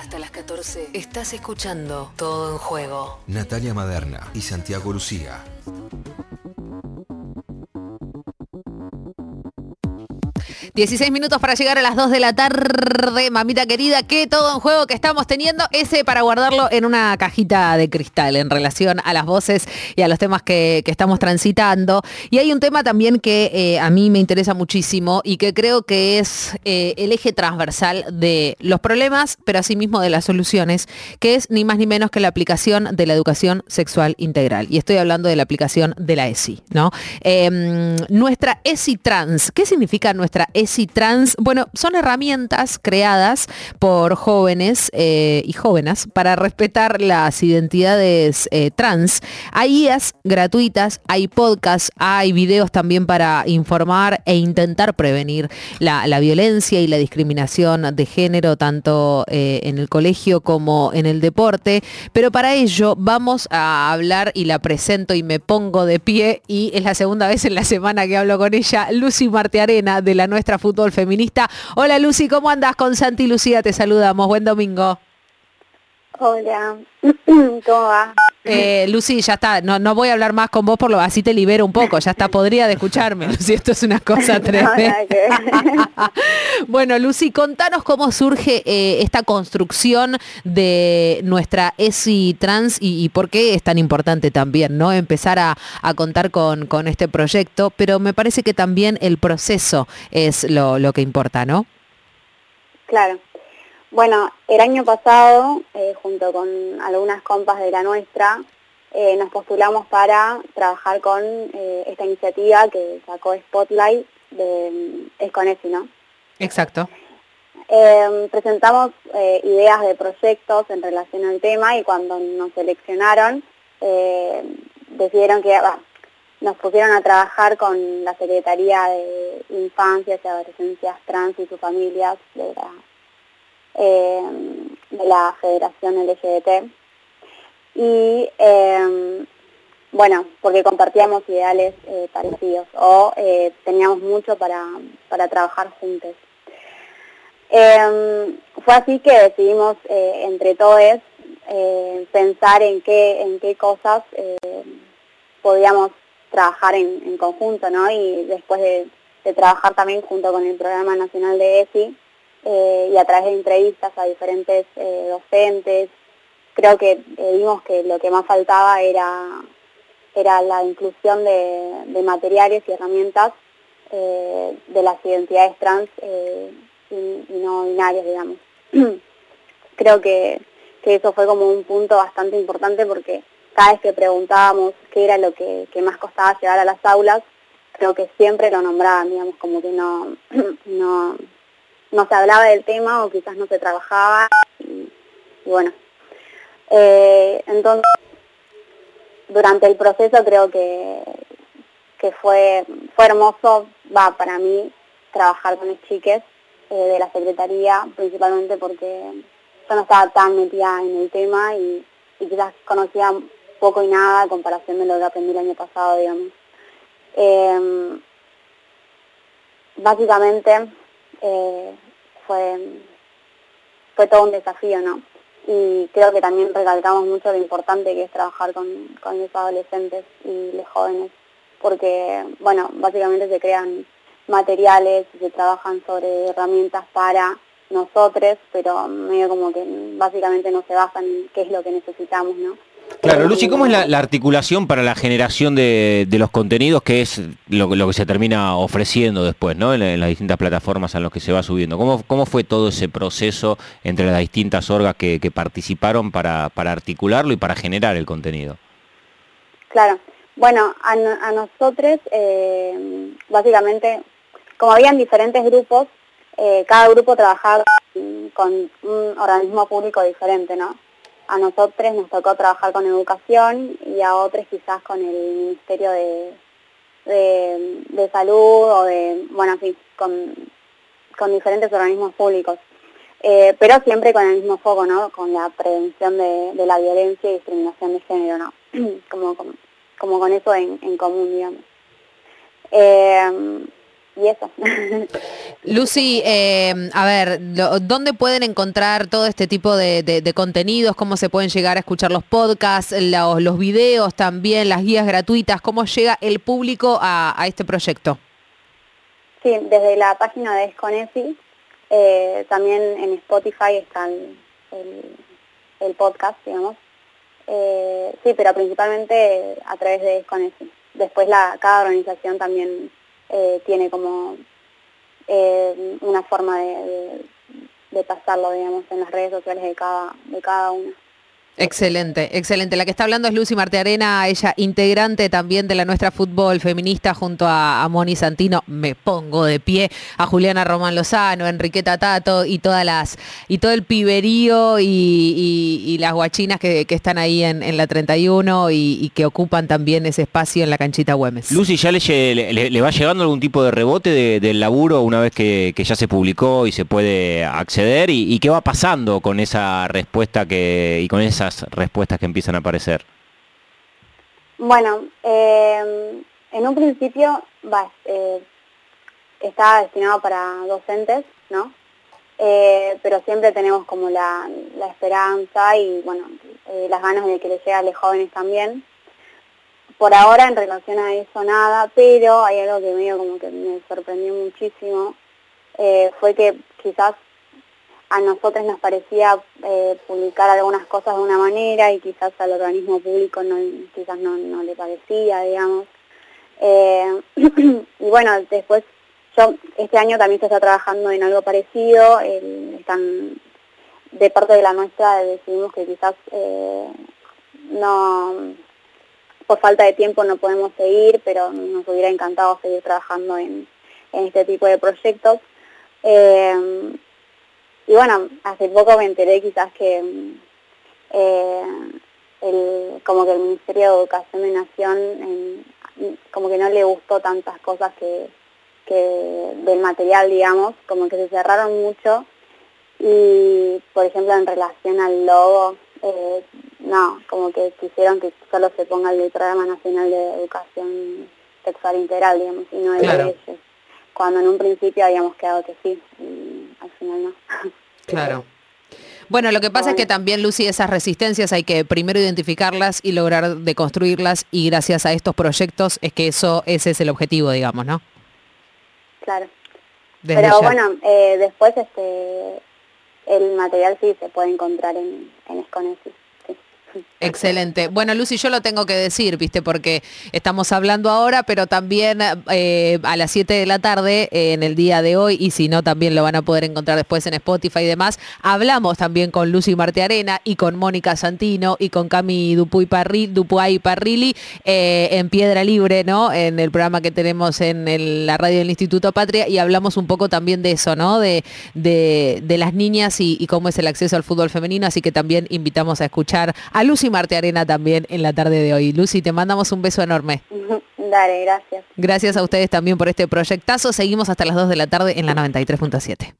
Hasta las 14 estás escuchando Todo en Juego. Natalia Maderna y Santiago Lucía. 16 minutos para llegar a las 2 de la tarde, mamita querida, que todo en juego que estamos teniendo, ese para guardarlo en una cajita de cristal en relación a las voces y a los temas que, estamos transitando. Y hay un tema también que eh, a mí me interesa muchísimo y que creo que es eh, el eje transversal de los problemas, pero asimismo de las soluciones, que es ni más ni menos que la aplicación de la educación sexual integral. Y estoy hablando de la aplicación de la ESI, ¿no? Em, nuestra ESI trans, ¿qué significa nuestra ESI y trans, bueno, son herramientas creadas por jóvenes eh, y jóvenes para respetar las identidades eh, trans. Hay guías gratuitas, hay podcasts, hay videos también para informar e intentar prevenir la, violencia y la discriminación de género, tanto eh, en el colegio como en el deporte. Pero para ello vamos a hablar y la presento y me pongo de pie y es la segunda vez en la semana que hablo con ella, Lucy Martearena de la nuestra fútbol feminista. Hola Lucy, ¿cómo andas? Con Santi y Lucía te saludamos. Buen domingo. Hola, ¿cómo va? Eh, Lucy, ya está, no, no voy a hablar más con vos, por lo así te libero un poco, ya está, podría de escucharme, Lucy, esto es una cosa tremenda. bueno, Lucy, contanos cómo surge eh, esta construcción de nuestra ESI Trans y, por qué es tan importante también, ¿no? Empezar a, contar con, con, este proyecto, pero me parece que también el proceso es lo, lo que importa, ¿no? Claro. Bueno, el año pasado, eh, junto con algunas compas de la nuestra, eh, nos postulamos para trabajar con eh, esta iniciativa que sacó Spotlight de Esconesi, ¿no? Exacto. Em, presentamos ideas de proyectos en relación al tema y cuando nos seleccionaron decidieron que nos pusieron a trabajar con la Secretaría de Infancias y Adolescencias Trans y sus familias de la eh, de la Federación LGBT. Y eh, bueno, porque compartíamos ideales eh, parecidos o teníamos mucho para, para trabajar juntos. fue así que decidimos entre todos pensar en qué, en qué cosas podíamos trabajar en, conjunto, ¿no? Y después de, de, trabajar también junto con el Programa Nacional de ESI, eh, y a través de entrevistas a diferentes eh, docentes, creo que eh, vimos que lo que más faltaba era, era la inclusión de, materiales y herramientas de las identidades trans y, no binarias, digamos. creo que, eso fue como un punto bastante importante porque cada vez que preguntábamos qué era lo que, más costaba llegar a las aulas, creo que siempre lo nombraban, digamos, como que no, no, no se hablaba del tema o quizás no se trabajaba y, bueno. Eh, entonces, durante el proceso creo que, que fue, fue hermoso, va para mí, trabajar con los chiques eh, de la Secretaría, principalmente porque yo no estaba tan metida en el tema y, quizás conocía poco y nada a comparación de lo que aprendí el año pasado, digamos. Eh, básicamente eh, fue, fue todo un desafío, ¿no? Y creo que también recalcamos mucho lo importante que es trabajar con, con los adolescentes y los jóvenes, porque, bueno, básicamente se crean materiales se trabajan sobre herramientas para nosotros, pero medio como que básicamente no se basan en qué es lo que necesitamos, ¿no? Claro, Lucy, ¿cómo es la, articulación para la generación de, los contenidos, que es lo, que se termina ofreciendo después, ¿no? En, las distintas plataformas a las que se va subiendo. ¿Cómo, cómo fue todo ese proceso entre las distintas orgas que, participaron para, articularlo y para generar el contenido? Claro, bueno, a, nosotros, eh, básicamente, como habían diferentes grupos, eh, cada grupo trabajaba con un organismo público diferente, ¿no? A nosotros nos tocó trabajar con educación y a otros quizás con el Ministerio de, de, Salud o de, bueno, en con, con diferentes organismos públicos. Eh, pero siempre con el mismo foco, ¿no? Con la prevención de, la violencia y discriminación de género, ¿no? como, como, con eso en, común, digamos. Eh, y eso. Lucy, eh, a ver, ¿dónde pueden encontrar todo este tipo de, de- de contenidos? ¿Cómo se pueden llegar a escuchar los podcasts, los, los videos también, las guías gratuitas? ¿Cómo llega el público a, a este proyecto? Sí, desde la página de Esconesi, eh, también en Spotify está el, el- el podcast, digamos. Eh, sí, pero principalmente a través de Esconesi. Después la, cada organización también eh, tiene como eh, una forma de, de- pasarlo, digamos, en las redes sociales de cada, de cada uno. Excelente, excelente. La que está hablando es Lucy Martearena, ella integrante también de la nuestra fútbol feminista junto a, Moni Santino. Me pongo de pie a Juliana Román Lozano, Enriqueta Tato y todas las y todo el piberío y, las guachinas que, están ahí en, la 31 y, que ocupan también ese espacio en la canchita Güemes. Lucy, ¿ya le, va llegando algún tipo de rebote de- del laburo una vez que, ya se publicó y se puede acceder? ¿Y, qué va pasando con esa respuesta que y con esas respuestas que empiezan a aparecer? Bueno, eh, en un principio va, eh, está destinado para docentes, ¿no? Eh, pero siempre tenemos como la, la esperanza y bueno, eh, las ganas de que le llegue a los jóvenes también. Por ahora en relación a eso nada, pero hay algo que medio como que me sorprendió muchísimo, eh, fue que quizás a nosotros nos parecía eh, publicar algunas cosas de una manera y quizás al organismo público no, quizás no, no le parecía, digamos. Eh, y bueno, después yo este año también se está trabajando en algo parecido, el- están de parte de la nuestra decidimos que quizás eh, no por falta de tiempo no podemos seguir, pero nos hubiera encantado seguir trabajando en, en este tipo de proyectos. Eh, y bueno, hace poco me enteré quizás que mm, eh, el, como que el Ministerio de Educación de Nación en- como que no le gustó tantas cosas que, que del material, digamos, como que se cerraron mucho y por ejemplo en relación al logo, eh, no, como que quisieron que solo se ponga el Programa Nacional de Educación Sexual Integral, digamos, y no el Claro. de ellos. Cuando en un principio habíamos quedado que sí, final no. Claro. Bueno, lo que pasa es que también, Lucy, esas resistencias hay que primero identificarlas y lograr deconstruirlas y gracias a estos proyectos es que eso ese es el objetivo, digamos, ¿no? Claro. Desde Pero ya. bueno, eh, después este el material sí se puede encontrar en, en. Excelente. Bueno, Lucy, yo lo tengo que decir, viste, porque estamos hablando ahora, pero también eh, a las 7 de la tarde, eh, en el día de hoy, y si no, también lo van a poder encontrar después en Spotify y demás, hablamos también con Lucy Martearena y con Mónica Santino y con Cami Dupuy Parri, Dupuay Parrilli eh, en Piedra Libre, ¿no? En el programa que tenemos en la radio del Instituto Patria y hablamos un poco también de eso, ¿no? De, de- las niñas y, y cómo es el acceso al fútbol femenino, así que también invitamos a escuchar Lucy Martearena también en la tarde de hoy. Lucy, te mandamos un beso enorme. Dale, gracias. Gracias a ustedes también por este proyectazo. Seguimos hasta las 2 de la tarde en la 93.7.